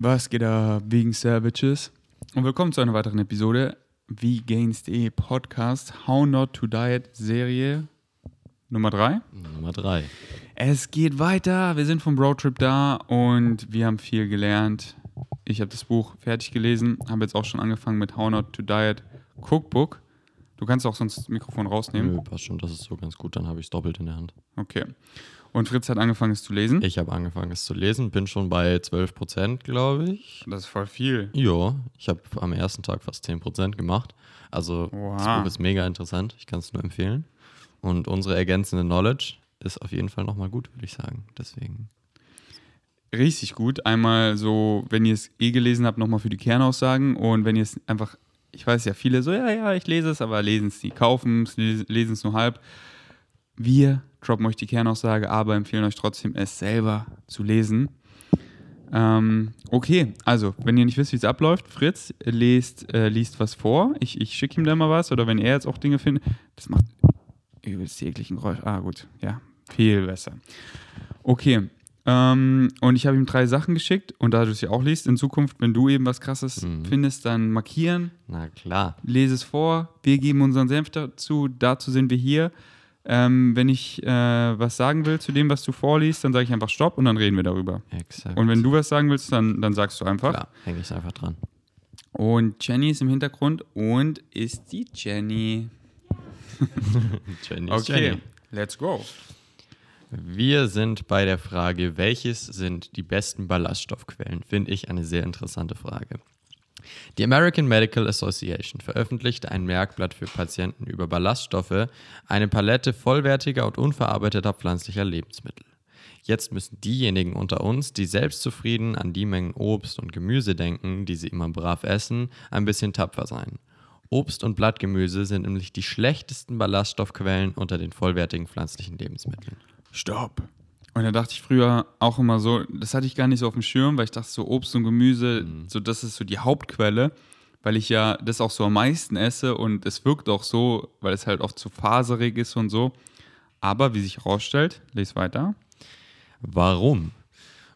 Was geht ab, Vegan Savages? Und willkommen zu einer weiteren Episode Vegans.de Podcast How Not to Diet Serie Nummer 3. Nummer 3. Es geht weiter. Wir sind vom Roadtrip da und wir haben viel gelernt. Ich habe das Buch fertig gelesen, habe jetzt auch schon angefangen mit How Not to Diet Cookbook. Du kannst auch sonst das Mikrofon rausnehmen. Nö, passt schon, das ist so ganz gut, dann habe ich es doppelt in der Hand. Okay. Und Fritz hat angefangen, es zu lesen. Ich habe angefangen, es zu lesen, bin schon bei 12 Prozent, glaube ich. Das ist voll viel. Ja, ich habe am ersten Tag fast 10 Prozent gemacht. Also Wow. das Buch ist mega interessant, ich kann es nur empfehlen. Und unsere ergänzende Knowledge ist auf jeden Fall nochmal gut, würde ich sagen. Deswegen. Richtig gut. Einmal so, wenn ihr es eh gelesen habt, nochmal für die Kernaussagen. Und wenn ihr es einfach, ich weiß ja, viele so, ja, ja, ich lese es, aber lesen es nie, kaufen es, les- lesen es nur halb. Wir droppen euch die Kernaussage, aber empfehlen euch trotzdem, es selber zu lesen. Ähm, okay, also, wenn ihr nicht wisst, wie es abläuft, Fritz lest, äh, liest was vor. Ich, ich schicke ihm da mal was. Oder wenn er jetzt auch Dinge findet, das macht übelst jeglichen Geräusch. Ah, gut, ja, viel besser. Okay, ähm, und ich habe ihm drei Sachen geschickt und da du es ja auch liest, in Zukunft, wenn du eben was Krasses Mhm. findest, dann markieren, Na klar. lese es vor, wir geben unseren Senf dazu, dazu sind wir hier. Ähm, wenn ich äh, was sagen will zu dem, was du vorliest, dann sage ich einfach Stopp und dann reden wir darüber. Exakt. Und wenn du was sagen willst, dann, dann sagst du einfach. Klar, hänge ich einfach dran. Und Jenny ist im Hintergrund und ist die Jenny. Jenny ist Okay, Jenny. let's go. Wir sind bei der Frage, welches sind die besten Ballaststoffquellen? Finde ich eine sehr interessante Frage. Die American Medical Association veröffentlichte ein Merkblatt für Patienten über Ballaststoffe, eine Palette vollwertiger und unverarbeiteter pflanzlicher Lebensmittel. Jetzt müssen diejenigen unter uns, die selbstzufrieden an die Mengen Obst und Gemüse denken, die sie immer brav essen, ein bisschen tapfer sein. Obst und Blattgemüse sind nämlich die schlechtesten Ballaststoffquellen unter den vollwertigen pflanzlichen Lebensmitteln. Stopp. Und da dachte ich früher auch immer so, das hatte ich gar nicht so auf dem Schirm, weil ich dachte so Obst und Gemüse, so das ist so die Hauptquelle, weil ich ja das auch so am meisten esse und es wirkt auch so, weil es halt oft zu faserig ist und so. Aber wie sich herausstellt, lese weiter. Warum?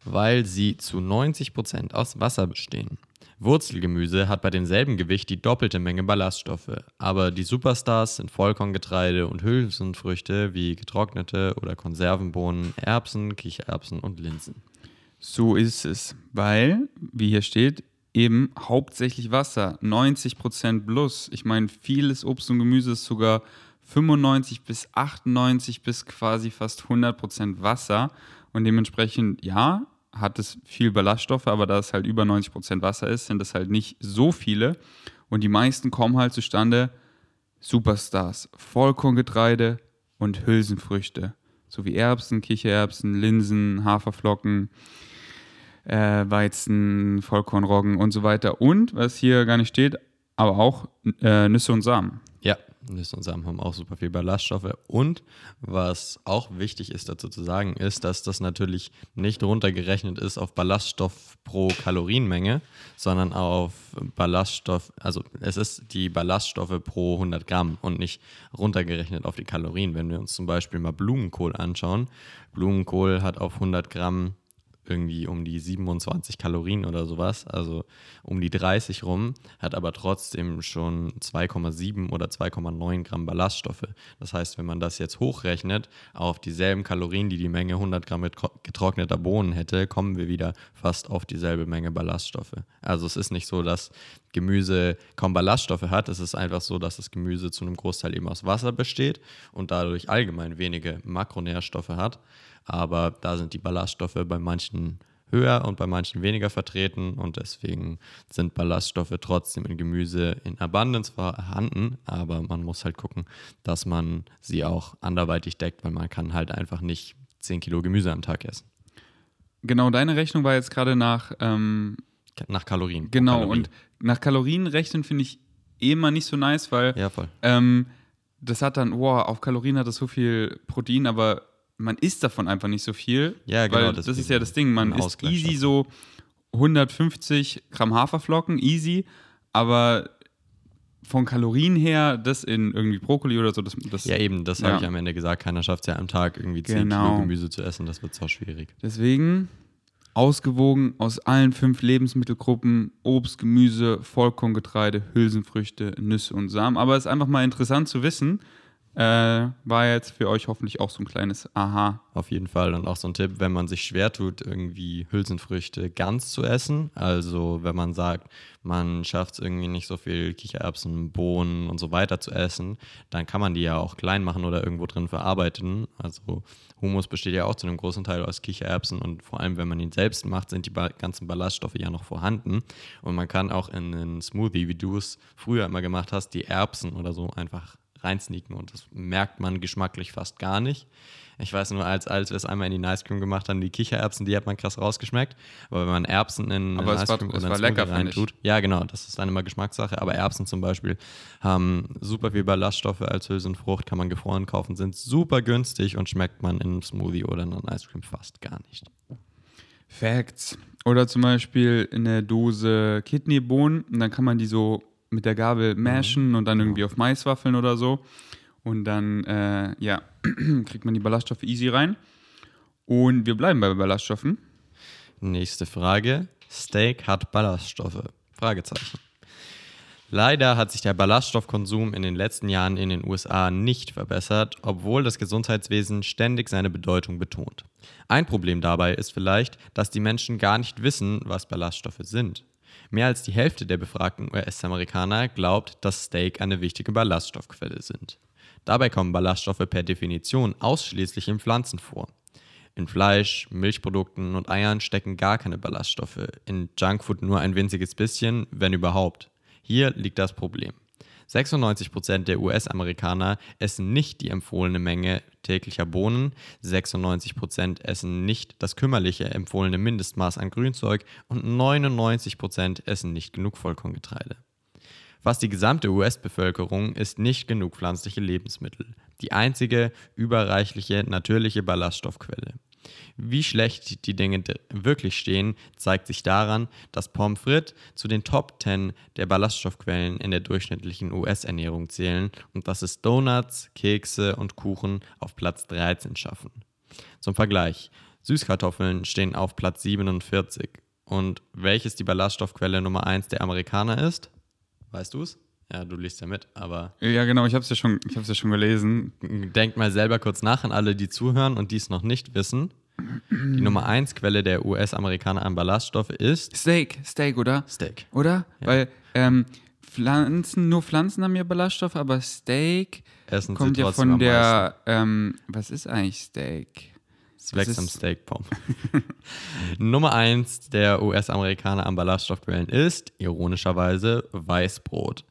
Weil sie zu 90% aus Wasser bestehen. Wurzelgemüse hat bei demselben Gewicht die doppelte Menge Ballaststoffe, aber die Superstars sind Vollkorngetreide und Hülsenfrüchte wie getrocknete oder Konservenbohnen, Erbsen, Kichererbsen und Linsen. So ist es, weil, wie hier steht, eben hauptsächlich Wasser, 90% plus. Ich meine, vieles Obst und Gemüse ist sogar 95 bis 98 bis quasi fast 100% Wasser und dementsprechend, ja, hat es viel Ballaststoffe, aber da es halt über 90% Wasser ist, sind das halt nicht so viele und die meisten kommen halt zustande Superstars, Vollkorngetreide und Hülsenfrüchte, sowie Erbsen, Kichererbsen, Linsen, Haferflocken, äh, Weizen, Vollkornroggen und so weiter. Und, was hier gar nicht steht, aber auch äh, Nüsse und Samen. Ja, Und Samen haben auch super viel Ballaststoffe. Und was auch wichtig ist dazu zu sagen, ist, dass das natürlich nicht runtergerechnet ist auf Ballaststoff pro Kalorienmenge, sondern auf Ballaststoff, also es ist die Ballaststoffe pro 100 Gramm und nicht runtergerechnet auf die Kalorien. Wenn wir uns zum Beispiel mal Blumenkohl anschauen, Blumenkohl hat auf 100 Gramm irgendwie um die 27 Kalorien oder sowas, also um die 30 rum, hat aber trotzdem schon 2,7 oder 2,9 Gramm Ballaststoffe. Das heißt, wenn man das jetzt hochrechnet auf dieselben Kalorien, die die Menge 100 Gramm getrockneter Bohnen hätte, kommen wir wieder fast auf dieselbe Menge Ballaststoffe. Also es ist nicht so, dass Gemüse kaum Ballaststoffe hat, es ist einfach so, dass das Gemüse zu einem Großteil eben aus Wasser besteht und dadurch allgemein wenige Makronährstoffe hat. Aber da sind die Ballaststoffe bei manchen höher und bei manchen weniger vertreten und deswegen sind Ballaststoffe trotzdem in Gemüse in Abundance vorhanden, aber man muss halt gucken, dass man sie auch anderweitig deckt, weil man kann halt einfach nicht 10 Kilo Gemüse am Tag essen. Genau, deine Rechnung war jetzt gerade nach, ähm, Nach Kalorien. genau, Kalorie. und nach Kalorien rechnen finde ich eh immer nicht so nice, weil Ja, voll. ähm, das hat dann, wow, auf Kalorien hat das so viel Protein, aber man isst davon einfach nicht so viel. Ja, genau, Weil das ist ja das Ding, man isst easy schaffen. so 150 Gramm Haferflocken, easy, aber von Kalorien her, das in irgendwie Brokkoli oder so, das, das Ja, eben, das Ja. habe ich am Ende gesagt. Keiner schafft es ja am Tag irgendwie 10 Genau. Kilo Gemüse zu essen, das wird so schwierig. deswegen Ausgewogen aus allen fünf Lebensmittelgruppen: Obst, Gemüse, Vollkorngetreide, Hülsenfrüchte, Nüsse und Samen. Aber es ist einfach mal interessant zu wissen. Äh, war jetzt für euch hoffentlich auch so ein kleines Aha. Auf jeden Fall. Und auch so ein Tipp, wenn man sich schwer tut, irgendwie Hülsenfrüchte ganz zu essen. Also wenn man sagt, man schafft es irgendwie nicht so viel Kichererbsen, Bohnen und so weiter zu essen, dann kann man die ja auch klein machen oder irgendwo drin verarbeiten. Also Humus besteht ja auch zu einem großen Teil aus Kichererbsen und vor allem, wenn man ihn selbst macht, sind die ganzen Ballaststoffe ja noch vorhanden. Und man kann auch in einen Smoothie, wie du es früher immer gemacht hast, die Erbsen oder so einfach reinsneaken und das merkt man geschmacklich fast gar nicht. Ich weiß nur, als, als wir es einmal in die Nice Cream gemacht haben, die Kichererbsen, die hat man krass rausgeschmeckt. Aber wenn man Erbsen in aber Ice Cream oder war lecker, reintut, ja genau, das ist dann immer Geschmackssache. Aber Erbsen zum Beispiel haben super viel Ballaststoffe als Hülsenfrucht, kann man gefroren kaufen, sind super günstig und schmeckt man in einem Smoothie oder in einem Ice Cream fast gar nicht. Facts. Oder zum Beispiel in der Dose Kidneybohnen und dann kann man die so mit der Gabel mhm. mashen mhm. und dann irgendwie auf Maiswaffeln oder so. Und dann, äh, ja, kriegt man die Ballaststoffe easy rein. Und wir bleiben bei Ballaststoffen. Nächste Frage. Steak hat Ballaststoffe? Fragezeichen. Leider hat sich der Ballaststoffkonsum in den letzten Jahren in den USA nicht verbessert, obwohl das Gesundheitswesen ständig seine Bedeutung betont. Ein Problem dabei ist vielleicht, dass die Menschen gar nicht wissen, was Ballaststoffe sind. Mehr als die Hälfte der befragten US-Amerikaner glaubt, dass Steak eine wichtige Ballaststoffquelle sind. Dabei kommen Ballaststoffe per Definition ausschließlich in Pflanzen vor. In Fleisch, Milchprodukten und Eiern stecken gar keine Ballaststoffe, in Junkfood nur ein winziges bisschen, wenn überhaupt. Hier liegt das Problem. 96% der US-Amerikaner essen nicht die empfohlene Menge täglicher Bohnen, 96% essen nicht das kümmerliche empfohlene Mindestmaß an Grünzeug und 99% essen nicht genug Vollkorngetreide. Fast die gesamte US-Bevölkerung isst nicht genug pflanzliche Lebensmittel, die einzige überreichliche natürliche Ballaststoffquelle. Wie schlecht die Dinge wirklich stehen, zeigt sich daran, dass Pommes frites zu den Top 10 der Ballaststoffquellen in der durchschnittlichen US-Ernährung zählen und dass es Donuts, Kekse und Kuchen auf Platz 13 schaffen. Zum Vergleich, Süßkartoffeln stehen auf Platz 47. Und welches die Ballaststoffquelle Nummer 1 der Amerikaner ist? Weißt du es? Ja, du liest ja mit, aber. Ja, genau, ich habe es ja, schon, ja schon gelesen. Denkt mal selber kurz nach an alle, die zuhören und dies noch nicht wissen. Die Nummer 1 Quelle der US-Amerikaner an Ballaststoffe ist. Steak, Steak, oder? Steak. Oder? Ja. Weil ähm, Pflanzen, nur Pflanzen haben ja Ballaststoffe, aber Steak Essen kommt ja von der. Ähm, was ist eigentlich Steak? Wächst am Steakbaum. Nummer 1 der US-Amerikaner an Ballaststoffquellen ist, ironischerweise, Weißbrot.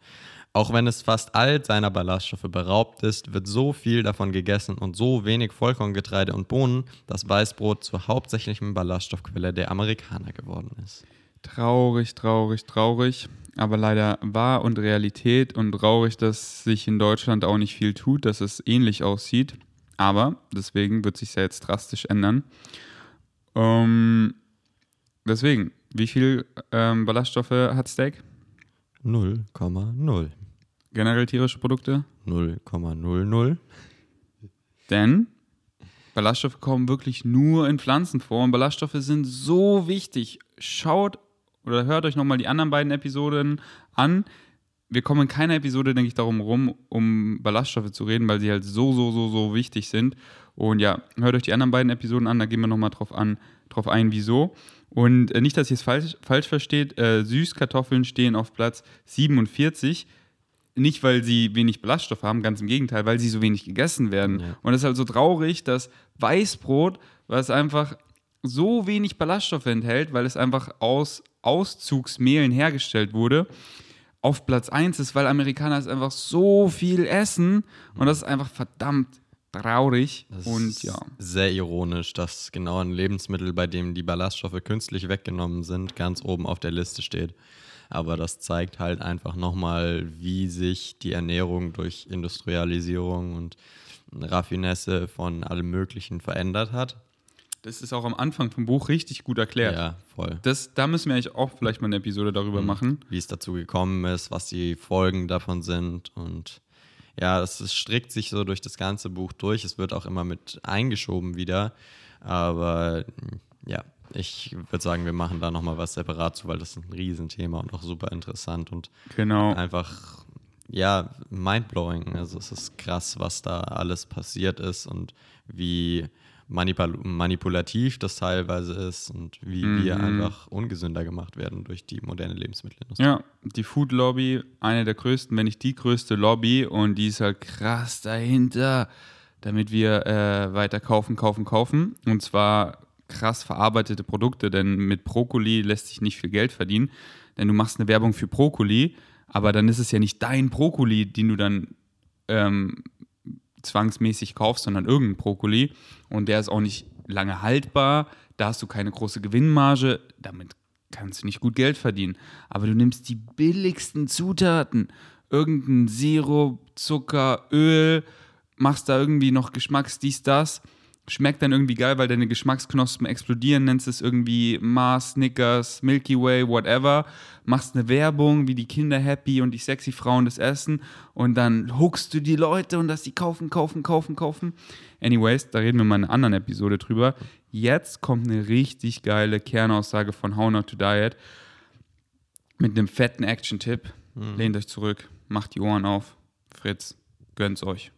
Auch wenn es fast all seiner Ballaststoffe beraubt ist, wird so viel davon gegessen und so wenig Vollkorngetreide und Bohnen, dass Weißbrot zur hauptsächlichen Ballaststoffquelle der Amerikaner geworden ist. Traurig, traurig, traurig. Aber leider wahr und Realität und traurig, dass sich in Deutschland auch nicht viel tut, dass es ähnlich aussieht. Aber deswegen wird sich ja jetzt drastisch ändern. Ähm, deswegen, wie viel ähm, Ballaststoffe hat Steak? 0,0. Generell tierische Produkte? 0,00. Denn Ballaststoffe kommen wirklich nur in Pflanzen vor und Ballaststoffe sind so wichtig. Schaut oder hört euch nochmal die anderen beiden Episoden an. Wir kommen in keiner Episode, denke ich, darum rum, um Ballaststoffe zu reden, weil sie halt so, so, so, so wichtig sind. Und ja, hört euch die anderen beiden Episoden an, da gehen wir nochmal drauf, drauf ein, wieso. Und äh, nicht, dass ihr es falsch, falsch versteht, äh, Süßkartoffeln stehen auf Platz 47 nicht, weil sie wenig Ballaststoff haben, ganz im Gegenteil, weil sie so wenig gegessen werden. Ja. Und es ist halt so traurig, dass Weißbrot, was einfach so wenig Ballaststoffe enthält, weil es einfach aus Auszugsmehlen hergestellt wurde, auf Platz 1 ist, weil Amerikaner es einfach so viel essen und das ist einfach verdammt traurig das und ja. Sehr ironisch, dass genau ein Lebensmittel, bei dem die Ballaststoffe künstlich weggenommen sind, ganz oben auf der Liste steht. Aber das zeigt halt einfach nochmal, wie sich die Ernährung durch Industrialisierung und Raffinesse von allem Möglichen verändert hat. Das ist auch am Anfang vom Buch richtig gut erklärt. Ja, voll. Das, da müssen wir eigentlich auch vielleicht mal eine Episode darüber mhm. machen. Wie es dazu gekommen ist, was die Folgen davon sind und ja, es strickt sich so durch das ganze Buch durch. Es wird auch immer mit eingeschoben wieder. Aber ja, ich würde sagen, wir machen da nochmal was separat zu, weil das ist ein Riesenthema und auch super interessant und Genau. einfach, ja, mindblowing. Also es ist krass, was da alles passiert ist und wie manipul manipulativ das teilweise ist und wie wir Mhm. einfach ungesünder gemacht werden durch die moderne Lebensmittelindustrie. Ja, die Food Lobby, eine der größten, wenn nicht die größte Lobby und die ist halt krass dahinter, damit wir äh, weiter kaufen, kaufen, kaufen. Und zwar krass verarbeitete Produkte, denn mit Brokkoli lässt sich nicht viel Geld verdienen, denn du machst eine Werbung für Brokkoli, aber dann ist es ja nicht dein Brokkoli, den du dann ähm, zwangsmäßig kaufst, sondern irgendein Brokkoli. Und der ist auch nicht lange haltbar, da hast du keine große Gewinnmarge, damit kannst du nicht gut Geld verdienen. Aber du nimmst die billigsten Zutaten, irgendein Sirup, Zucker, Öl, machst da irgendwie noch Geschmacks, dies, das, schmeckt dann irgendwie geil, weil deine Geschmacksknospen explodieren, nennst es irgendwie Mars, Snickers, Milky Way, whatever, machst eine Werbung, wie die Kinder happy und die sexy Frauen das essen und dann hookst du die Leute und dass die kaufen, kaufen, kaufen, kaufen. Anyways, da reden wir mal in einer anderen Episode drüber. Jetzt kommt eine richtig geile Kernaussage von How Not to Diet mit einem fetten Action-Tipp. Lehnt euch zurück, macht die Ohren auf. Fritz, gönnt's euch.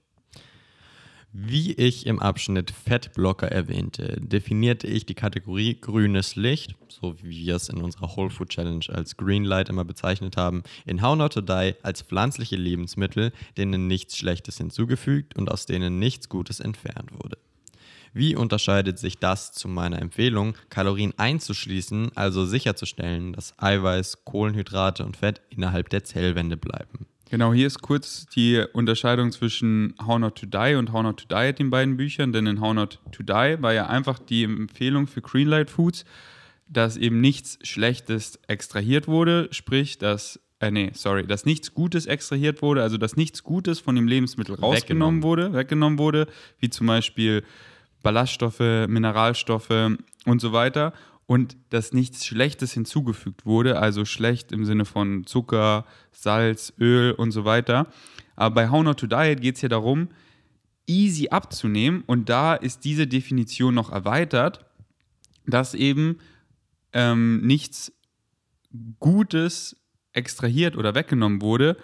Wie ich im Abschnitt Fettblocker erwähnte, definierte ich die Kategorie grünes Licht, so wie wir es in unserer Whole Food Challenge als Green Light immer bezeichnet haben, in How Not to Die als pflanzliche Lebensmittel, denen nichts Schlechtes hinzugefügt und aus denen nichts Gutes entfernt wurde. Wie unterscheidet sich das zu meiner Empfehlung, Kalorien einzuschließen, also sicherzustellen, dass Eiweiß, Kohlenhydrate und Fett innerhalb der Zellwände bleiben? Genau, hier ist kurz die Unterscheidung zwischen How Not to Die und How Not to Diet, den beiden Büchern. Denn in How Not to Die war ja einfach die Empfehlung für Greenlight Foods, dass eben nichts Schlechtes extrahiert wurde, sprich, dass, äh, nee, sorry, dass nichts Gutes extrahiert wurde, also dass nichts Gutes von dem Lebensmittel rausgenommen Weggenommen. wurde, weggenommen wurde, wie zum Beispiel Ballaststoffe, Mineralstoffe und so weiter. Und dass nichts Schlechtes hinzugefügt wurde, also schlecht im Sinne von Zucker, Salz, Öl und so weiter. Aber bei How Not to Diet geht es ja darum, easy abzunehmen. Und da ist diese Definition noch erweitert, dass eben ähm, nichts Gutes extrahiert oder weggenommen wurde.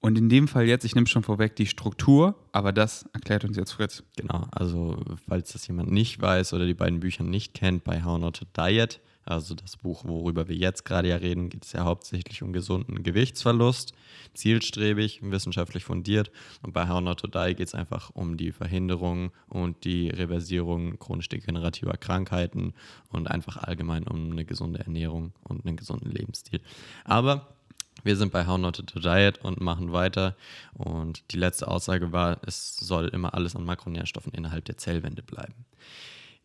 Und in dem Fall jetzt, ich nehme schon vorweg die Struktur, aber das erklärt uns jetzt Fritz. Genau, also falls das jemand nicht weiß oder die beiden Bücher nicht kennt, bei How Not to Diet, also das Buch, worüber wir jetzt gerade ja reden, geht es ja hauptsächlich um gesunden Gewichtsverlust, zielstrebig, wissenschaftlich fundiert. Und bei How Not to Die geht es einfach um die Verhinderung und die Reversierung chronisch degenerativer Krankheiten und einfach allgemein um eine gesunde Ernährung und einen gesunden Lebensstil. Aber wir sind bei How Not to Diet und machen weiter. Und die letzte Aussage war, es soll immer alles an Makronährstoffen innerhalb der Zellwände bleiben.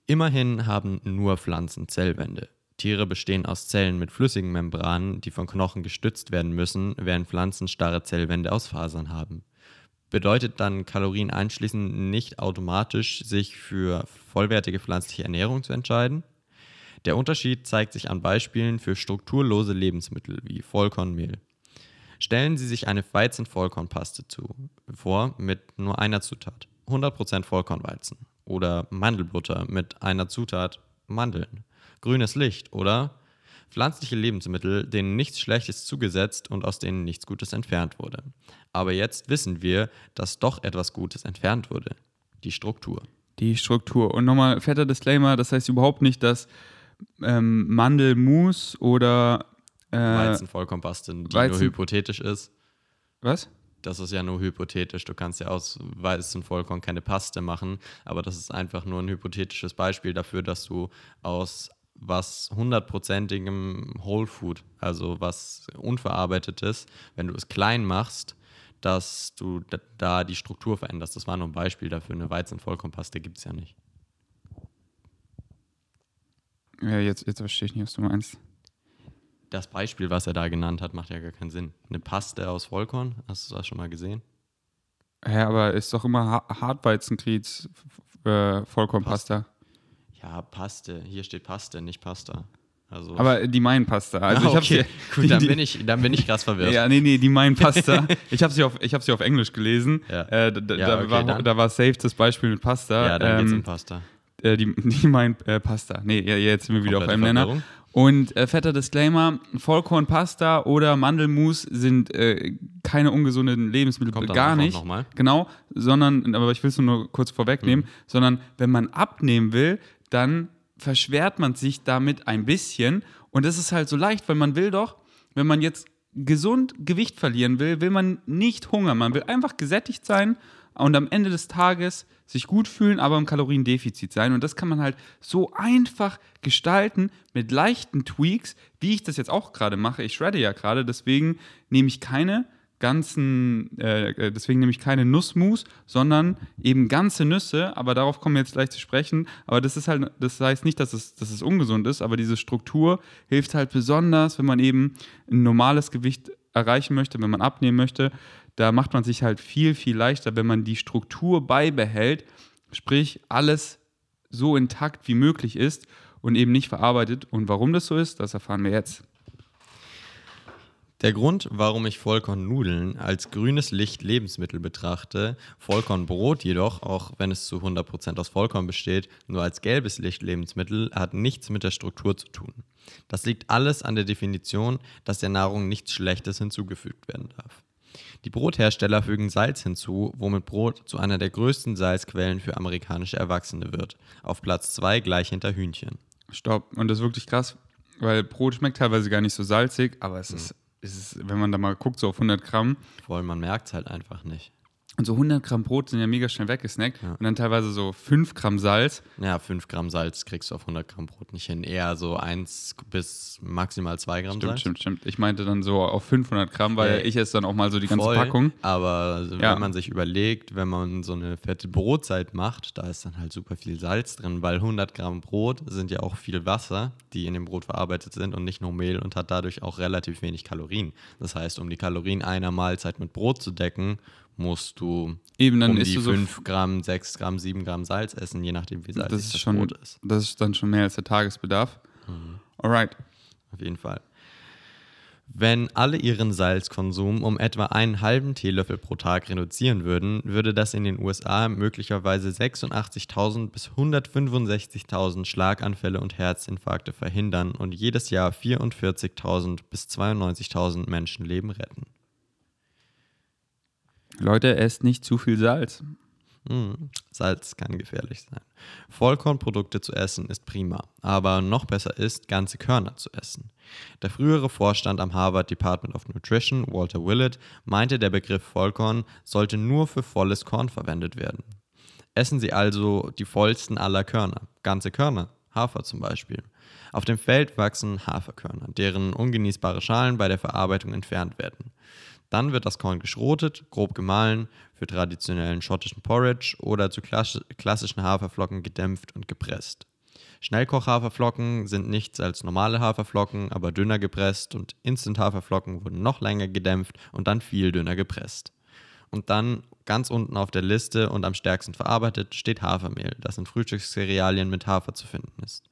Immerhin haben nur Pflanzen Zellwände. Tiere bestehen aus Zellen mit flüssigen Membranen, die von Knochen gestützt werden müssen, während Pflanzen starre Zellwände aus Fasern haben. Bedeutet dann Kalorien einschließen nicht automatisch, sich für vollwertige pflanzliche Ernährung zu entscheiden? Der Unterschied zeigt sich an Beispielen für strukturlose Lebensmittel wie Vollkornmehl. Stellen Sie sich eine Weizen-Vollkornpaste zu, vor mit nur einer Zutat, 100% Vollkornweizen oder Mandelbutter mit einer Zutat Mandeln, grünes Licht oder pflanzliche Lebensmittel, denen nichts Schlechtes zugesetzt und aus denen nichts Gutes entfernt wurde. Aber jetzt wissen wir, dass doch etwas Gutes entfernt wurde, die Struktur. Die Struktur. Und nochmal fetter Disclaimer, das heißt überhaupt nicht, dass ähm, Mandelmus oder äh, Weizen-Vollkornpaste, die Weizen- nur hypothetisch ist. was? Das ist ja nur hypothetisch. Du kannst ja aus Weizenvollkorn keine Paste machen, aber das ist einfach nur ein hypothetisches Beispiel dafür, dass du aus was hundertprozentigem Whole Food, also was unverarbeitetes, wenn du es klein machst, dass du da, da die Struktur veränderst. Das war nur ein Beispiel dafür. Eine Weizenvollkornpaste gibt es ja nicht. Ja, jetzt, jetzt verstehe ich nicht, was du meinst. Das Beispiel, was er da genannt hat, macht ja gar keinen Sinn. Eine Paste aus Vollkorn, hast du das schon mal gesehen? Ja, aber ist doch immer ha äh, Vollkornpasta. Ja, Paste. Hier steht Paste, nicht Pasta. Also Aber die meinen Pasta. Also ah, ich okay, gut, dann bin ich, dann bin ich krass verwirrt. Ja, nee, nee, die meinen Pasta. ich habe sie, auf- ich hab sie auf Englisch gelesen. Ja. Äh, da, Ja, da okay, war, dann. da war safe das Beispiel mit Pasta. Ja, dann geht's Ähm, um Pasta. Äh, die, die meinen äh, Pasta. Nee, jetzt sind wir wieder auf Komplette einem Nenner. Und äh, fetter Disclaimer: Vollkornpasta oder Mandelmus sind äh, keine ungesunden Lebensmittel, Kommt gar nicht. Genau, sondern, aber ich will es nur kurz vorwegnehmen, Mhm. sondern wenn man abnehmen will, dann verschwert man sich damit ein bisschen. Und das ist halt so leicht, weil man will doch, wenn man jetzt gesund Gewicht verlieren will, will man nicht hungern. Man will einfach gesättigt sein und am Ende des Tages sich gut fühlen, aber im Kaloriendefizit sein. Und das kann man halt so einfach gestalten mit leichten Tweaks, wie ich das jetzt auch gerade mache. Ich shredde ja gerade, deswegen nehme ich keine ganzen, äh, äh, deswegen nehme ich keine Nussmus, sondern eben ganze Nüsse, aber darauf kommen wir jetzt gleich zu sprechen. Aber das ist halt, das heißt nicht, dass es, dass es ungesund ist, aber diese Struktur hilft halt besonders, wenn man eben ein normales Gewicht erreichen möchte, wenn man abnehmen möchte. Da macht man sich halt viel, viel leichter, wenn man die Struktur beibehält, sprich alles so intakt wie möglich ist und eben nicht verarbeitet. Und warum das so ist, das erfahren wir jetzt. Der Grund, warum ich Vollkornnudeln als grünes Licht Lebensmittel betrachte, Vollkornbrot jedoch, auch wenn es zu 100% aus Vollkorn besteht, nur als gelbes Licht Lebensmittel, hat nichts mit der Struktur zu tun. Das liegt alles an der Definition, dass der Nahrung nichts Schlechtes hinzugefügt werden darf. Die Brothersteller fügen Salz hinzu, womit Brot zu einer der größten Salzquellen für amerikanische Erwachsene wird. Auf Platz 2 gleich hinter Hühnchen. Stopp. Und das ist wirklich krass, weil Brot schmeckt teilweise gar nicht so salzig, aber es ist, es ist wenn man da mal guckt, so auf 100 Gramm, Vor allem man merkt es halt einfach nicht. Und so 100 Gramm Brot sind ja mega schnell weggesnackt Ja. und dann teilweise so 5 Gramm Salz. Ja, 5 Gramm Salz kriegst du auf 100 Gramm Brot nicht hin. Eher so 1 bis maximal 2 Gramm Stimmt, Salz. stimmt, stimmt. Ich meinte dann so auf 500 Gramm, weil Ja, ich esse dann auch mal so die ganze Voll, Packung. Aber so, Ja. wenn man sich überlegt, wenn man so eine fette Brotzeit macht, da ist dann halt super viel Salz drin, weil 100 Gramm Brot sind ja auch viel Wasser, die in dem Brot verarbeitet sind und nicht nur Mehl und hat dadurch auch relativ wenig Kalorien. Das heißt, um die Kalorien einer Mahlzeit mit Brot zu decken, musst du Eben, dann um isst die du so 5 Gramm, 6 Gramm, 7 Gramm Salz essen, je nachdem wie salzig Das das, ist, schon, Brot ist. das ist dann schon mehr als der Tagesbedarf. Mhm. Alright. Auf jeden Fall. Wenn alle ihren Salzkonsum um etwa einen halben Teelöffel pro Tag reduzieren würden, würde das in den USA möglicherweise 86.000 bis 165.000 Schlaganfälle und Herzinfarkte verhindern und jedes Jahr 44.000 bis 92.000 Menschenleben retten. Leute, esst nicht zu viel Salz. Mm, Salz kann gefährlich sein. Vollkornprodukte zu essen ist prima, aber noch besser ist, ganze Körner zu essen. Der frühere Vorstand am Harvard Department of Nutrition, Walter Willett, meinte, der Begriff Vollkorn sollte nur für volles Korn verwendet werden. Essen Sie also die vollsten aller Körner, ganze Körner, Hafer zum Beispiel. Auf dem Feld wachsen Haferkörner, deren ungenießbare Schalen bei der Verarbeitung entfernt werden. Dann wird das Korn geschrotet, grob gemahlen, für traditionellen schottischen Porridge oder zu klass- klassischen Haferflocken gedämpft und gepresst. Schnellkochhaferflocken sind nichts als normale Haferflocken, aber dünner gepresst und Instant-Haferflocken wurden noch länger gedämpft und dann viel dünner gepresst. Und dann ganz unten auf der Liste und am stärksten verarbeitet steht Hafermehl, das in Frühstückscerealien mit Hafer zu finden ist.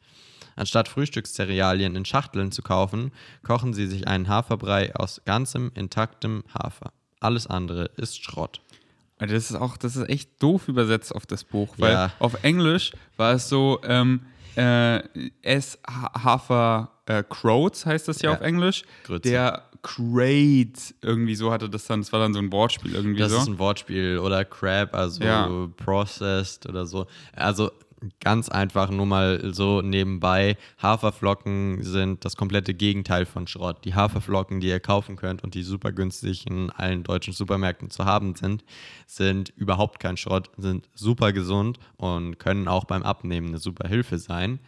Anstatt Frühstückscerealien in Schachteln zu kaufen, kochen Sie sich einen Haferbrei aus ganzem, intaktem Hafer. Alles andere ist Schrott. Also Das ist auch, das ist echt doof übersetzt auf das Buch, weil Ja. auf Englisch war es so, ähm, äh, Ha- Hafer äh, Croats heißt das ja, Ja. auf Englisch. Grütze. Der Crate, irgendwie so hatte das dann, das war dann so ein Wortspiel irgendwie Das so. ist ein Wortspiel oder Crab, also Ja. processed oder so. Also ganz einfach nur mal so nebenbei. Haferflocken sind das komplette Gegenteil von Schrott. Die Haferflocken, die ihr kaufen könnt und die super günstig in allen deutschen Supermärkten zu haben sind, sind überhaupt kein Schrott, sind super gesund und können auch beim Abnehmen eine super Hilfe sein.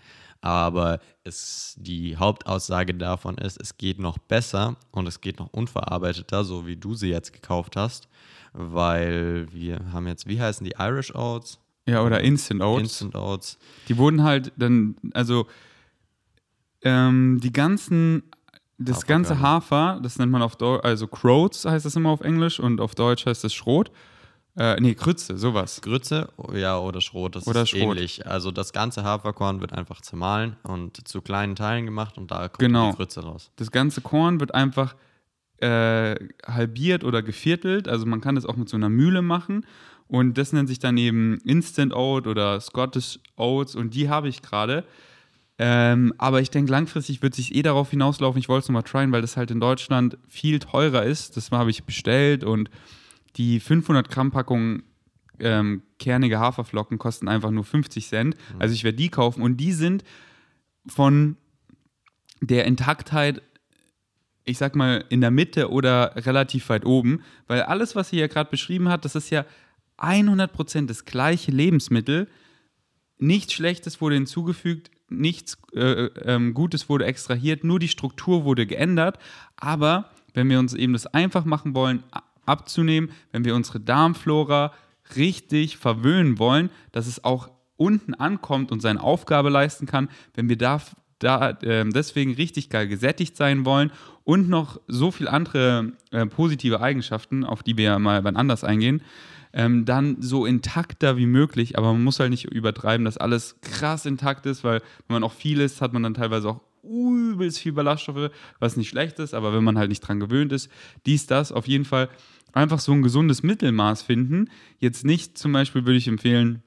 Aber es, die Hauptaussage davon ist, es geht noch besser und es geht noch unverarbeiteter, so wie du sie jetzt gekauft hast, weil wir haben jetzt, wie heißen die Irish Oats? Ja, oder Instant Oats. Instant Oats. Die wurden halt dann, also ähm, die ganzen, das Haferkörner. ganze Hafer, das nennt man auf Deutsch, also Croats heißt das immer auf Englisch und auf Deutsch heißt es Schrot. Äh, nee, Krütze, sowas. Grütze, ja, oder Schrot, das Oder ist Schrot. ähnlich. Also das ganze Haferkorn wird einfach zermahlen und zu kleinen Teilen gemacht und da kommt Genau. die Grütze raus. Das ganze Korn wird einfach äh, halbiert oder geviertelt. Also man kann das auch mit so einer Mühle machen. Und das nennt sich dann eben Instant Oat oder Scottish Oats und die habe ich gerade. Ähm, aber ich denke, langfristig wird sich eh darauf hinauslaufen. Ich wollte es nochmal tryen, weil das halt in Deutschland viel teurer ist. Das habe ich bestellt und die 500 Gramm Packung ähm, kernige Haferflocken kosten einfach nur 50 Cent. Mhm. Also ich werde die kaufen und die sind von der Intaktheit, ich sag mal, in der Mitte oder relativ weit oben, weil alles, was sie ja gerade beschrieben hat, das ist ja 100% das gleiche Lebensmittel. Nichts Schlechtes wurde hinzugefügt, nichts äh, ähm, Gutes wurde extrahiert, nur die Struktur wurde geändert. Aber wenn wir uns eben das einfach machen wollen, abzunehmen, wenn wir unsere Darmflora richtig verwöhnen wollen, dass es auch unten ankommt und seine Aufgabe leisten kann, wenn wir da, da äh, deswegen richtig geil gesättigt sein wollen und noch so viele andere äh, positive Eigenschaften, auf die wir ja mal wann anders eingehen, ähm, dann so intakter wie möglich. Aber man muss halt nicht übertreiben, dass alles krass intakt ist, weil wenn man auch viel isst, hat man dann teilweise auch übelst viel Ballaststoffe, was nicht schlecht ist, aber wenn man halt nicht dran gewöhnt ist, dies, das, auf jeden Fall einfach so ein gesundes Mittelmaß finden. Jetzt nicht zum Beispiel würde ich empfehlen,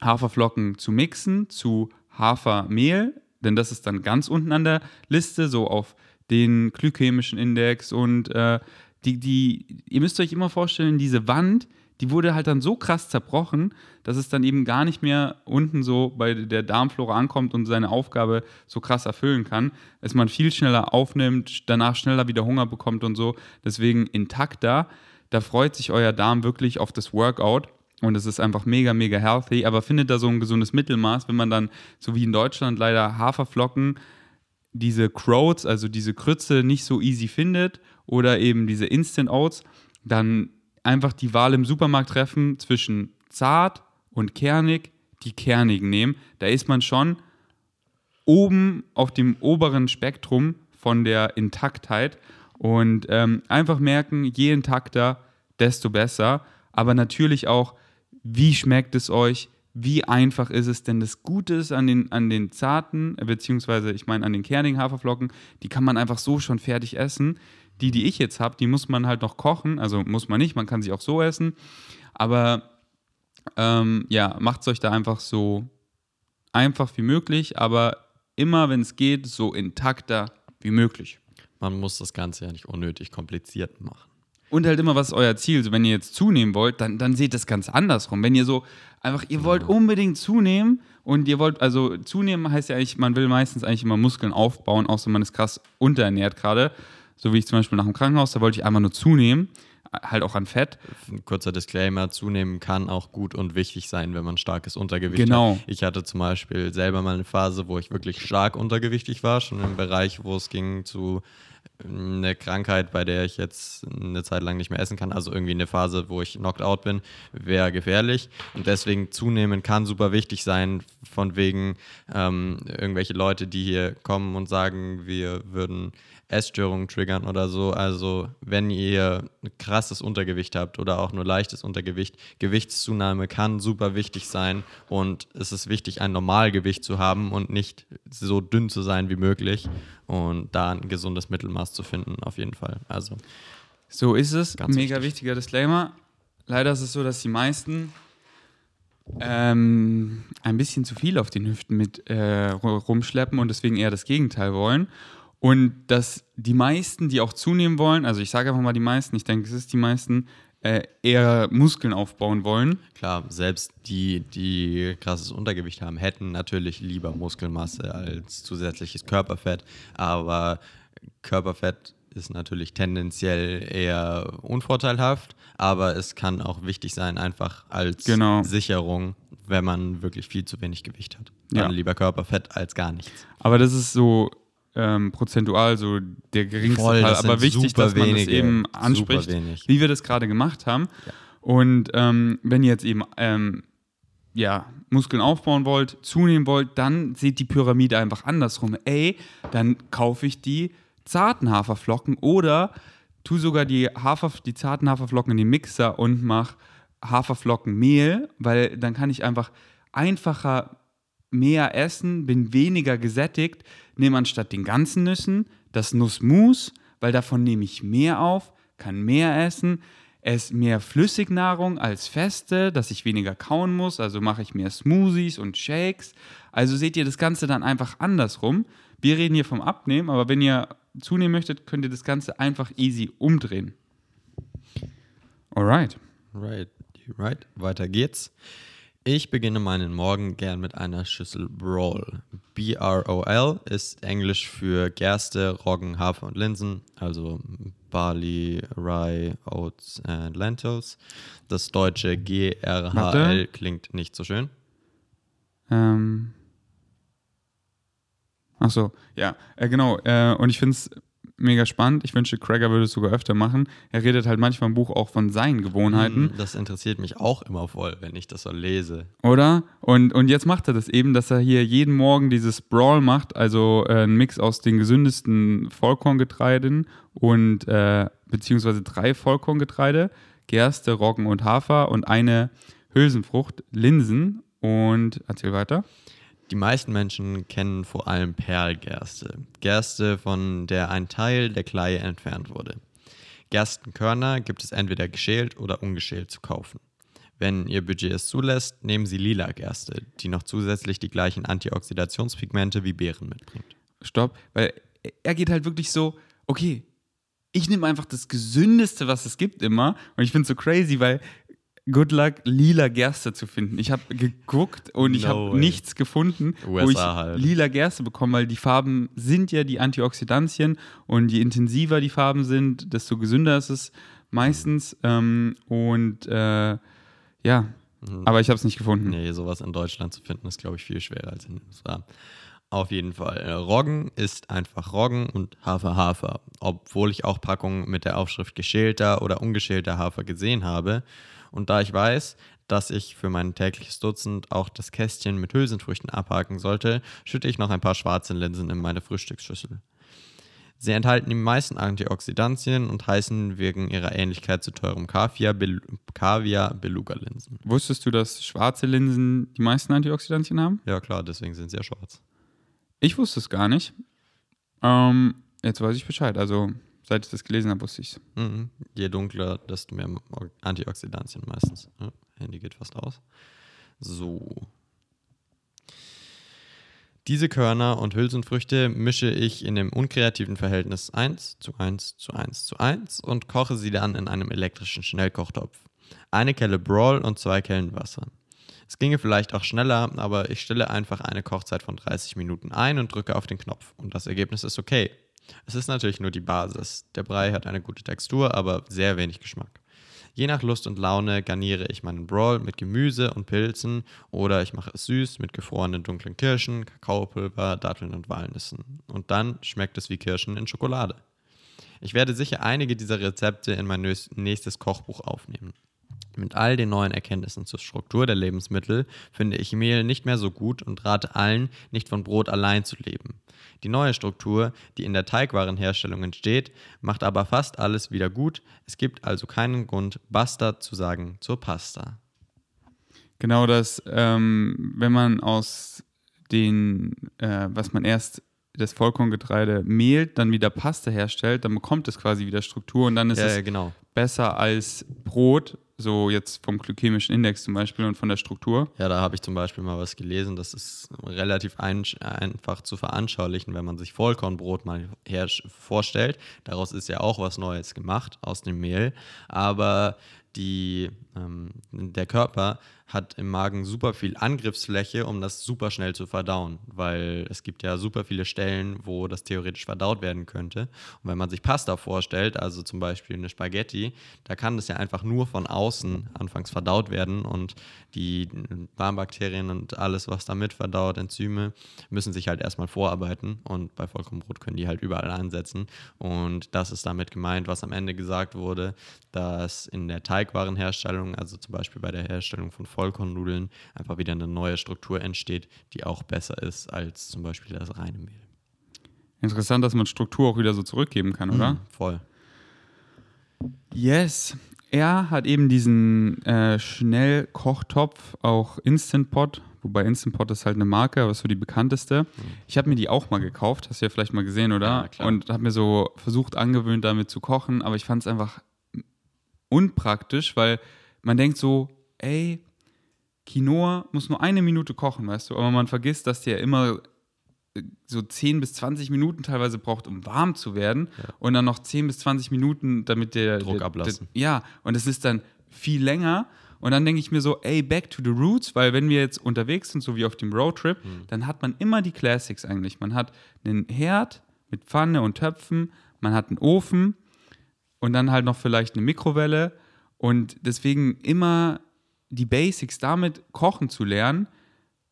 Haferflocken zu mixen zu Hafermehl, denn das ist dann ganz unten an der Liste, so auf den glykämischen Index und äh, die, die, ihr müsst euch immer vorstellen, diese Wand, die wurde halt dann so krass zerbrochen, dass es dann eben gar nicht mehr unten so bei der Darmflora ankommt und seine Aufgabe so krass erfüllen kann, dass man viel schneller aufnimmt, danach schneller wieder Hunger bekommt und so. Deswegen intakt da. Da freut sich euer Darm wirklich auf das Workout und es ist einfach mega, mega healthy. Aber findet da so ein gesundes Mittelmaß, wenn man dann, so wie in Deutschland, leider Haferflocken, diese Croats, also diese Krütze, nicht so easy findet oder eben diese Instant Oats, dann einfach die Wahl im Supermarkt treffen zwischen zart und kernig, die kernigen nehmen. Da ist man schon oben auf dem oberen Spektrum von der Intaktheit und ähm, einfach merken, je intakter, desto besser. Aber natürlich auch, wie schmeckt es euch? Wie einfach ist es denn? Das Gute ist an den, an den zarten, beziehungsweise ich meine an den kernigen Haferflocken, die kann man einfach so schon fertig essen. Die, die ich jetzt habe, die muss man halt noch kochen. Also muss man nicht, man kann sie auch so essen. Aber ähm, ja, macht es euch da einfach so einfach wie möglich, aber immer, wenn es geht, so intakter wie möglich. Man muss das Ganze ja nicht unnötig kompliziert machen. Und halt immer, was ist euer Ziel? Also wenn ihr jetzt zunehmen wollt, dann, dann seht das ganz andersrum. Wenn ihr so einfach, ihr wollt unbedingt zunehmen und ihr wollt, also zunehmen heißt ja eigentlich, man will meistens eigentlich immer Muskeln aufbauen, außer man ist krass unterernährt gerade so wie ich zum Beispiel nach dem Krankenhaus, da wollte ich einfach nur zunehmen, halt auch an Fett. Ein kurzer Disclaimer, zunehmen kann auch gut und wichtig sein, wenn man starkes Untergewicht genau. hat. Ich hatte zum Beispiel selber mal eine Phase, wo ich wirklich stark untergewichtig war, schon im Bereich, wo es ging zu eine Krankheit, bei der ich jetzt eine Zeit lang nicht mehr essen kann, also irgendwie eine Phase, wo ich knocked out bin, wäre gefährlich. Und deswegen zunehmen kann super wichtig sein, von wegen ähm, irgendwelche Leute, die hier kommen und sagen, wir würden Essstörungen triggern oder so. Also wenn ihr ein krasses Untergewicht habt oder auch nur leichtes Untergewicht, Gewichtszunahme kann super wichtig sein und es ist wichtig, ein Normalgewicht zu haben und nicht so dünn zu sein wie möglich und da ein gesundes Mittelmaß zu finden, auf jeden Fall. Also so ist es. Mega wichtig. wichtiger Disclaimer. Leider ist es so, dass die meisten ähm, ein bisschen zu viel auf den Hüften mit äh, rumschleppen und deswegen eher das Gegenteil wollen. Und dass die meisten, die auch zunehmen wollen, also ich sage einfach mal die meisten, ich denke, es ist die meisten, äh, eher Muskeln aufbauen wollen. Klar, selbst die, die krasses Untergewicht haben, hätten natürlich lieber Muskelmasse als zusätzliches Körperfett. Aber Körperfett ist natürlich tendenziell eher unvorteilhaft, aber es kann auch wichtig sein, einfach als genau. Sicherung, wenn man wirklich viel zu wenig Gewicht hat. Dann ja. lieber Körperfett als gar nichts. Aber das ist so ähm, prozentual so der geringste Voll, Fall, aber wichtig, dass man wenige, das eben anspricht, wie wir das gerade gemacht haben. Ja. Und ähm, wenn ihr jetzt eben ähm, ja, Muskeln aufbauen wollt, zunehmen wollt, dann sieht die Pyramide einfach andersrum. Ey, dann kaufe ich die zarten Haferflocken oder tu sogar die, Hafer, die zarten Haferflocken in den Mixer und mach Haferflockenmehl, weil dann kann ich einfach einfacher mehr essen, bin weniger gesättigt, nehme anstatt den ganzen Nüssen das Nussmus, weil davon nehme ich mehr auf, kann mehr essen, esse mehr Flüssignahrung als feste, dass ich weniger kauen muss, also mache ich mehr Smoothies und Shakes. Also seht ihr das Ganze dann einfach andersrum. Wir reden hier vom Abnehmen, aber wenn ihr zunehmen möchtet, könnt ihr das Ganze einfach easy umdrehen. Alright. Right, right. Weiter geht's. Ich beginne meinen Morgen gern mit einer Schüssel Brawl. B-R-O-L ist Englisch für Gerste, Roggen, Hafer und Linsen, also Barley, Rye, Oats and Lentils. Das deutsche G-R-H-L klingt nicht so schön. Ähm. Ach so, ja, äh, genau. Äh, und ich finde es mega spannend. Ich wünschte, Craigger würde es sogar öfter machen. Er redet halt manchmal im Buch auch von seinen Gewohnheiten. Hm, Das interessiert mich auch immer voll, wenn ich das so lese. Oder? Und, und jetzt macht er das eben, dass er hier jeden Morgen dieses Brawl macht, also äh, ein Mix aus den gesündesten Vollkorngetreiden und äh, beziehungsweise drei Vollkorngetreide, Gerste, Roggen und Hafer und eine Hülsenfrucht, Linsen und erzähl weiter. Die meisten Menschen kennen vor allem Perlgerste. Gerste, von der ein Teil der Kleie entfernt wurde. Gerstenkörner gibt es entweder geschält oder ungeschält zu kaufen. Wenn Ihr Budget es zulässt, nehmen Sie lila Gerste, die noch zusätzlich die gleichen Antioxidationspigmente wie Beeren mitbringt. Stopp, weil er geht halt wirklich so, okay, ich nehme einfach das Gesündeste, was es gibt immer. Und ich finde es so crazy, weil good luck, lila Gerste zu finden. Ich habe geguckt und ich No habe nichts gefunden, wo ich USA halt. lila Gerste bekomme, weil die Farben sind ja die Antioxidantien und je intensiver die Farben sind, desto gesünder ist es meistens. Ähm, und äh, ja, aber ich habe es nicht gefunden. Nee, sowas in Deutschland zu finden, ist, glaube ich, viel schwerer als in den USA. Auf jeden Fall. Äh, Roggen ist einfach Roggen und Hafer Hafer. Obwohl ich auch Packungen mit der Aufschrift geschälter oder ungeschälter Hafer gesehen habe. Und da ich weiß, dass ich für mein tägliches Dutzend auch das Kästchen mit Hülsenfrüchten abhaken sollte, schütte ich noch ein paar schwarze Linsen in meine Frühstücksschüssel. Sie enthalten die meisten Antioxidantien und heißen wegen ihrer Ähnlichkeit zu teurem Kaviar, Bel Kaviar Beluga-Linsen. Wusstest du, dass schwarze Linsen die meisten Antioxidantien haben? Ja klar, deswegen sind sie ja schwarz. Ich wusste es gar nicht. Ähm, jetzt weiß ich Bescheid. Also, seit ich das gelesen habe, wusste ich es. Mhm. Je dunkler, desto mehr Antioxidantien meistens. Ja, Handy geht fast aus. So. Diese Körner und Hülsenfrüchte mische ich in dem unkreativen Verhältnis 1 zu 1 zu 1 zu 1 und koche sie dann in einem elektrischen Schnellkochtopf. Eine Kelle Brawl und zwei Kellen Wasser. Es ginge vielleicht auch schneller, aber ich stelle einfach eine Kochzeit von 30 Minuten ein und drücke auf den Knopf und das Ergebnis ist okay. Es ist natürlich nur die Basis. Der Brei hat eine gute Textur, aber sehr wenig Geschmack. Je nach Lust und Laune garniere ich meinen Brawl mit Gemüse und Pilzen oder ich mache es süß mit gefrorenen dunklen Kirschen, Kakaopulver, Datteln und Walnüssen. Und dann schmeckt es wie Kirschen in Schokolade. Ich werde sicher einige dieser Rezepte in mein nächstes Kochbuch aufnehmen. Mit all den neuen Erkenntnissen zur Struktur der Lebensmittel finde ich Mehl nicht mehr so gut und rate allen, nicht von Brot allein zu leben. Die neue Struktur, die in der Teigwarenherstellung entsteht, macht aber fast alles wieder gut. Es gibt also keinen Grund, Basta zu sagen zur Pasta. Genau das, ähm, wenn man aus den, äh, was man erst das Vollkorngetreide mehlt, dann wieder Paste herstellt, dann bekommt es quasi wieder Struktur und dann ist Ja, es genau. besser als Brot, so jetzt vom glykämischen Index zum Beispiel und von der Struktur. Ja, da habe ich zum Beispiel mal was gelesen, das ist relativ ein, einfach zu veranschaulichen, wenn man sich Vollkornbrot mal her vorstellt. Daraus ist ja auch was Neues gemacht aus dem Mehl, aber die, ähm, der Körper hat im Magen super viel Angriffsfläche, um das super schnell zu verdauen, weil es gibt ja super viele Stellen, wo das theoretisch verdaut werden könnte. Und wenn man sich Pasta vorstellt, also zum Beispiel eine Spaghetti, da kann das ja einfach nur von außen anfangs verdaut werden und die Darmbakterien und alles, was damit verdaut, Enzyme, müssen sich halt erstmal vorarbeiten und bei Vollkornbrot können die halt überall ansetzen. Und das ist damit gemeint, was am Ende gesagt wurde, dass in der Teigwarenherstellung, also zum Beispiel bei der Herstellung von Vollkornnudeln, einfach wieder eine neue Struktur entsteht, die auch besser ist als zum Beispiel das reine Mehl. Interessant, dass man Struktur auch wieder so zurückgeben kann, oder? Mhm, voll. Yes. er hat eben diesen äh, Schnellkochtopf, auch Instant Pot, wobei Instant Pot ist halt eine Marke, aber ist so die bekannteste. Ich habe mir die auch mal gekauft, hast du ja vielleicht mal gesehen, oder? Ja, klar. Und habe mir so versucht, angewöhnt, damit zu kochen, aber ich fand es einfach unpraktisch, weil man denkt so, ey, Quinoa muss nur eine Minute kochen, weißt du, aber man vergisst, dass der immer äh, so 10 bis 20 Minuten teilweise braucht, um warm zu werden und dann noch 10 bis 20 Minuten, damit der Druck der, ablassen. Der, ja, und es ist dann viel länger und dann denke ich mir so, ey, back to the roots, weil wenn wir jetzt unterwegs sind, so wie auf dem Roadtrip, dann hat man immer die Classics eigentlich. Man hat einen Herd mit Pfanne und Töpfen, man hat einen Ofen und dann halt noch vielleicht eine Mikrowelle und deswegen immer die Basics damit kochen zu lernen,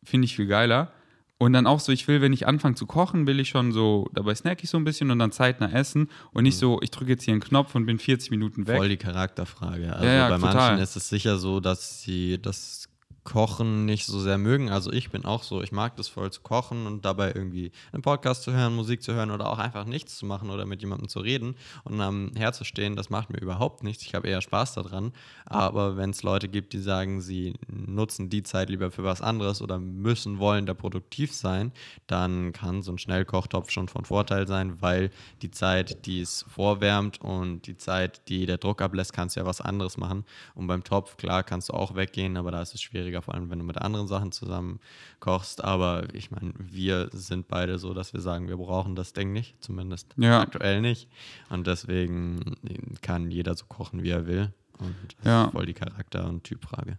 finde ich viel geiler. Und dann auch so, ich will, wenn ich anfange zu kochen, will ich schon so, dabei snack ich so ein bisschen und dann zeitnah essen und nicht so, ich drücke jetzt hier einen Knopf und bin 40 Minuten weg. Voll die Charakterfrage. Also Ja, ja, bei total. manchen ist es sicher so, dass sie das Kochen nicht so sehr mögen. Also ich bin auch so, ich mag das voll zu kochen und dabei irgendwie einen Podcast zu hören, Musik zu hören oder auch einfach nichts zu machen oder mit jemandem zu reden und am Herd zu stehen, das macht mir überhaupt nichts. Ich habe eher Spaß daran. Aber wenn es Leute gibt, die sagen, sie nutzen die Zeit lieber für was anderes oder müssen, wollen da produktiv sein, dann kann so ein Schnellkochtopf schon von Vorteil sein, weil die Zeit, die es vorwärmt und die Zeit, die der Druck ablässt, kannst du ja was anderes machen. Und beim Topf, klar, kannst du auch weggehen, aber da ist es schwieriger, vor allem wenn du mit anderen Sachen zusammen kochst. Aber ich meine, wir sind beide so, dass wir sagen, wir brauchen das Ding nicht, zumindest Ja. aktuell nicht. Und deswegen kann jeder so kochen, wie er will. Und das Ja. ist voll die Charakter- und Typfrage.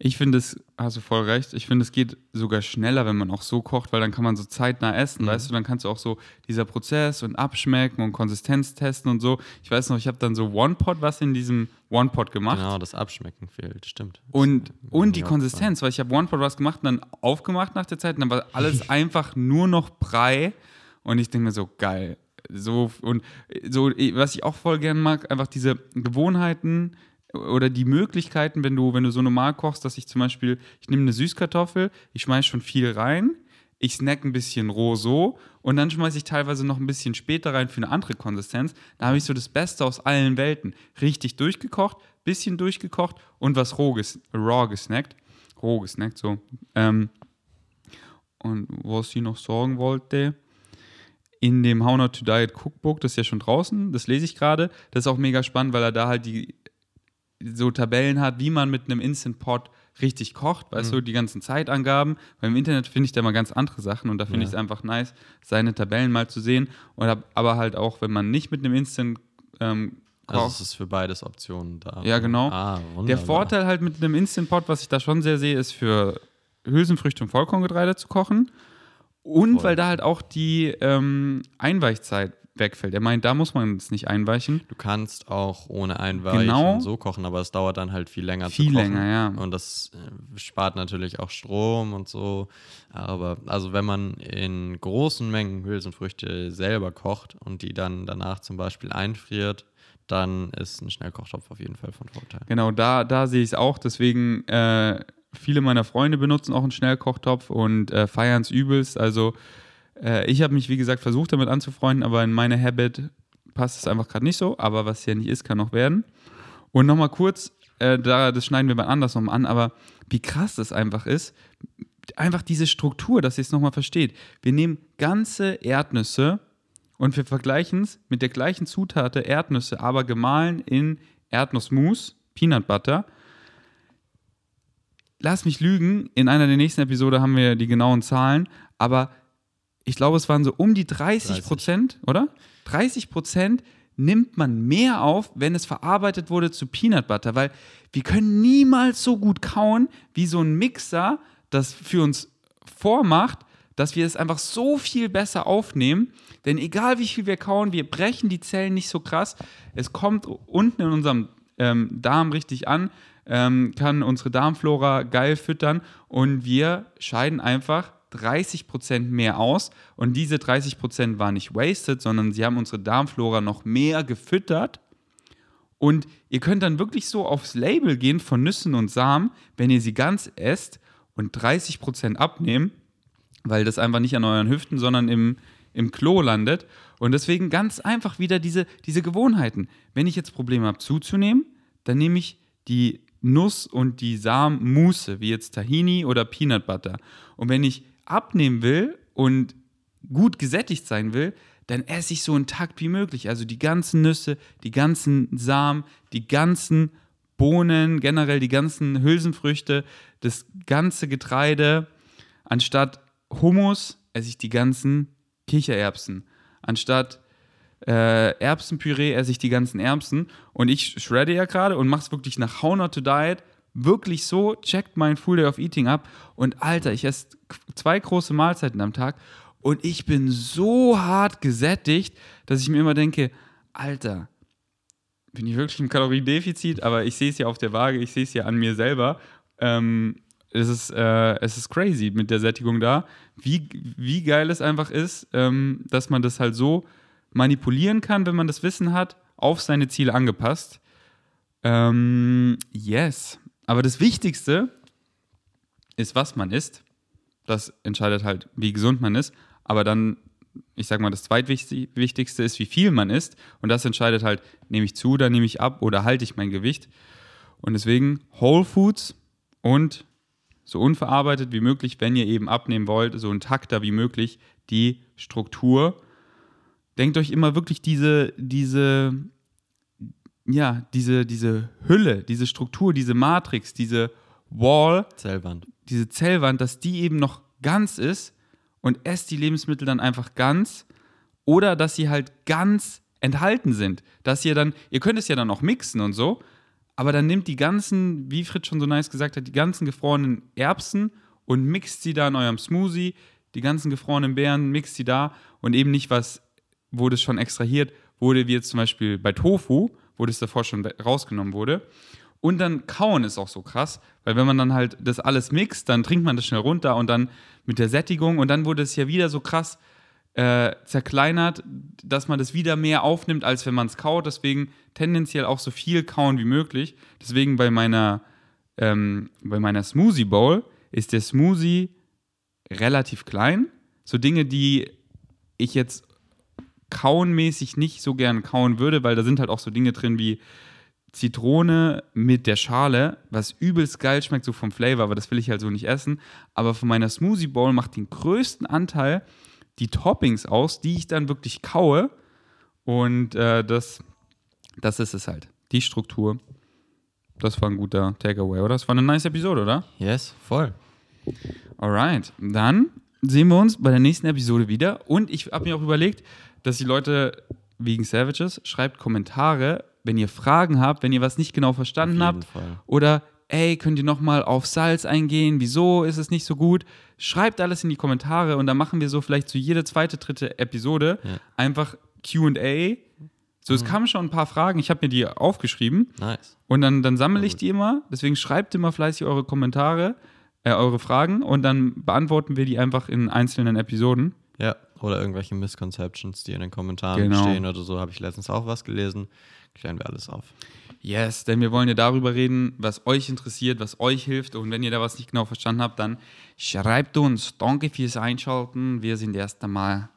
Ich finde es, hast du voll recht, ich finde es geht sogar schneller, wenn man auch so kocht, weil dann kann man so zeitnah essen, weißt du, dann kannst du auch so dieser Prozess und abschmecken und Konsistenz testen und so. Ich weiß noch, ich habe dann so One-Pot was in diesem One-Pot gemacht. Genau, das Abschmecken fehlt, stimmt. Und, und die Konsistenz, weil ich habe One-Pot was gemacht und dann aufgemacht nach der Zeit und dann war alles einfach nur noch Brei und ich denke mir so, geil. So, und so, was ich auch voll gern mag, einfach diese Gewohnheiten oder die Möglichkeiten, wenn du, wenn du so normal kochst, dass ich zum Beispiel, ich nehme eine Süßkartoffel, ich schmeiß schon viel rein, ich snack ein bisschen roh so und dann schmeiße ich teilweise noch ein bisschen später rein für eine andere Konsistenz. Da habe ich so das Beste aus allen Welten. Richtig durchgekocht, bisschen durchgekocht und was roh, ges raw gesnackt. Roh gesnackt, so. Ähm, und was ich noch sagen wollte, in dem How Not to Diet Cookbook, das ist ja schon draußen, das lese ich gerade, das ist auch mega spannend, weil er da halt die so Tabellen hat, wie man mit einem Instant Pot richtig kocht, weißt du, die ganzen Zeitangaben. Weil im Internet finde ich da mal ganz andere Sachen und da finde Ja. ich es einfach nice, seine Tabellen mal zu sehen. Oder aber halt auch, wenn man nicht mit einem Instant ähm, Also kocht. es ist für beides Optionen da. Ja, genau. Ah, Der. Vorteil halt mit einem Instant Pot, was ich da schon sehr sehe, ist für Hülsenfrüchte und Vollkorngetreide zu kochen. Und Voll. weil da halt auch die ähm, Einweichzeit wegfällt. Er meint, da muss man es nicht einweichen. Du kannst auch ohne Einweichen Genau. so kochen, aber es dauert dann halt viel länger Viel zu kochen. länger, ja. Und das äh, spart natürlich auch Strom und so. Aber also wenn man in großen Mengen Hülsenfrüchte selber kocht und die dann danach zum Beispiel einfriert, dann ist ein Schnellkochtopf auf jeden Fall von Vorteil. Genau, da, da sehe ich es auch. Deswegen, äh, viele meiner Freunde benutzen auch einen Schnellkochtopf und äh, feiern es übelst. Also, äh, ich habe mich, wie gesagt, versucht, damit anzufreunden, aber in meine Habit passt es einfach gerade nicht so. Aber was ja nicht ist, kann noch werden. Und nochmal kurz, äh, da, das schneiden wir mal anders nochmal an, aber wie krass das einfach ist, einfach diese Struktur, dass ihr es nochmal versteht. Wir nehmen ganze Erdnüsse und wir vergleichen es mit der gleichen Zutate Erdnüsse, aber gemahlen in Erdnussmus, Peanut Butter. Lass mich lügen, in einer der nächsten Episode haben wir die genauen Zahlen, aber ich glaube, es waren so um die 30 Prozent, oder? 30 Prozent nimmt man mehr auf, wenn es verarbeitet wurde zu Peanut Butter, weil wir können niemals so gut kauen, wie so ein Mixer das für uns vormacht, dass wir es einfach so viel besser aufnehmen. Denn egal wie viel wir kauen, wir brechen die Zellen nicht so krass. Es kommt unten in unserem ähm, Darm richtig an, ähm, kann unsere Darmflora geil füttern und wir scheiden einfach 30% mehr aus. Und diese 30% waren nicht wasted, sondern sie haben unsere Darmflora noch mehr gefüttert. Und ihr könnt dann wirklich so aufs Label gehen von Nüssen und Samen, wenn ihr sie ganz esst und 30% abnehmen, weil das einfach nicht an euren Hüften, sondern im, im Klo landet. Und deswegen ganz einfach wieder diese, diese Gewohnheiten. Wenn ich jetzt Probleme habe zuzunehmen, dann nehme ich die Nuss und die Samenmuße, wie jetzt Tahini oder Peanut Butter. Und wenn ich abnehmen will und gut gesättigt sein will, dann esse ich so intakt wie möglich. Also die ganzen Nüsse, die ganzen Samen, die ganzen Bohnen, generell die ganzen Hülsenfrüchte, das ganze Getreide. Anstatt Hummus esse ich die ganzen Kichererbsen. Anstatt äh, Erbsenpüree esse ich die ganzen Erbsen. Und ich shredde ja gerade und mache es wirklich nach How Not to Diet. Wirklich so, checkt mein Full Day of Eating ab. Und Alter, ich esse zwei große Mahlzeiten am Tag und ich bin so hart gesättigt, dass ich mir immer denke, Alter, bin ich wirklich im Kaloriendefizit? Aber ich sehe es ja auf der Waage, ich sehe es ja an mir selber. Ähm, es, ist, äh, es ist crazy mit der Sättigung da. Wie, wie geil es einfach ist, ähm, dass man das halt so manipulieren kann, wenn man das Wissen hat, auf seine Ziele angepasst. Ähm, yes. Aber das Wichtigste ist, was man isst. Das entscheidet halt, wie gesund man ist. Aber dann, ich sag mal, das zweitwichtigste ist, wie viel man isst. Und das entscheidet halt, nehme ich zu, oder nehme ich ab oder halte ich mein Gewicht. Und deswegen Whole Foods und so unverarbeitet wie möglich, wenn ihr eben abnehmen wollt, so intakter wie möglich die Struktur. Denkt euch immer wirklich diese, diese, ja, diese, diese Hülle, diese Struktur, diese Matrix, diese Wall, Zellwand. diese Zellwand, dass die eben noch ganz ist und esst die Lebensmittel dann einfach ganz oder dass sie halt ganz enthalten sind. Dass ihr dann, ihr könnt es ja dann auch mixen und so, aber dann nimmt die ganzen, wie Fritz schon so nice gesagt hat, die ganzen gefrorenen Erbsen und mixt sie da in eurem Smoothie, die ganzen gefrorenen Beeren, mixt sie da und eben nicht was, wurde es schon extrahiert, wurde wie jetzt zum Beispiel bei Tofu, wo das davor schon rausgenommen wurde. Und dann kauen ist auch so krass, weil wenn man dann halt das alles mixt, dann trinkt man das schnell runter und dann mit der Sättigung und dann wurde es ja wieder so krass äh, zerkleinert, dass man das wieder mehr aufnimmt, als wenn man es kaut. Deswegen tendenziell auch so viel kauen wie möglich. Deswegen bei meiner, ähm, bei meiner Smoothie Bowl ist der Smoothie relativ klein. So Dinge, die ich jetzt kauenmäßig nicht so gern kauen würde, weil da sind halt auch so Dinge drin wie Zitrone mit der Schale, was übelst geil schmeckt, so vom Flavor, aber das will ich halt so nicht essen. Aber von meiner Smoothie Bowl macht den größten Anteil die Toppings aus, die ich dann wirklich kaue. Und äh, das, das ist es halt. Die Struktur. Das war ein guter Takeaway, oder? Das war eine nice Episode, oder? Yes, voll. Alright. Dann sehen wir uns bei der nächsten Episode wieder. Und ich habe mir auch überlegt, dass die Leute wegen Savages schreibt Kommentare, wenn ihr Fragen habt, wenn ihr was nicht genau verstanden habt Fall. oder ey, könnt ihr noch mal auf Salz eingehen? Wieso ist es nicht so gut? Schreibt alles in die Kommentare und dann machen wir so vielleicht zu jede zweite, dritte Episode Ja. einfach Q&A. So, es kamen schon ein paar Fragen, ich habe mir die aufgeschrieben Nice. und dann, dann sammle ich die immer. Deswegen schreibt immer fleißig eure Kommentare, äh, eure Fragen und dann beantworten wir die einfach in einzelnen Episoden. Ja, oder irgendwelche Misconceptions, die in den Kommentaren Genau. stehen oder so, habe ich letztens auch was gelesen. Klären wir alles auf. Yes, denn wir wollen ja darüber reden, was euch interessiert, was euch hilft. Und wenn ihr da was nicht genau verstanden habt, dann schreibt uns. Danke fürs Einschalten. Wir sind erst einmal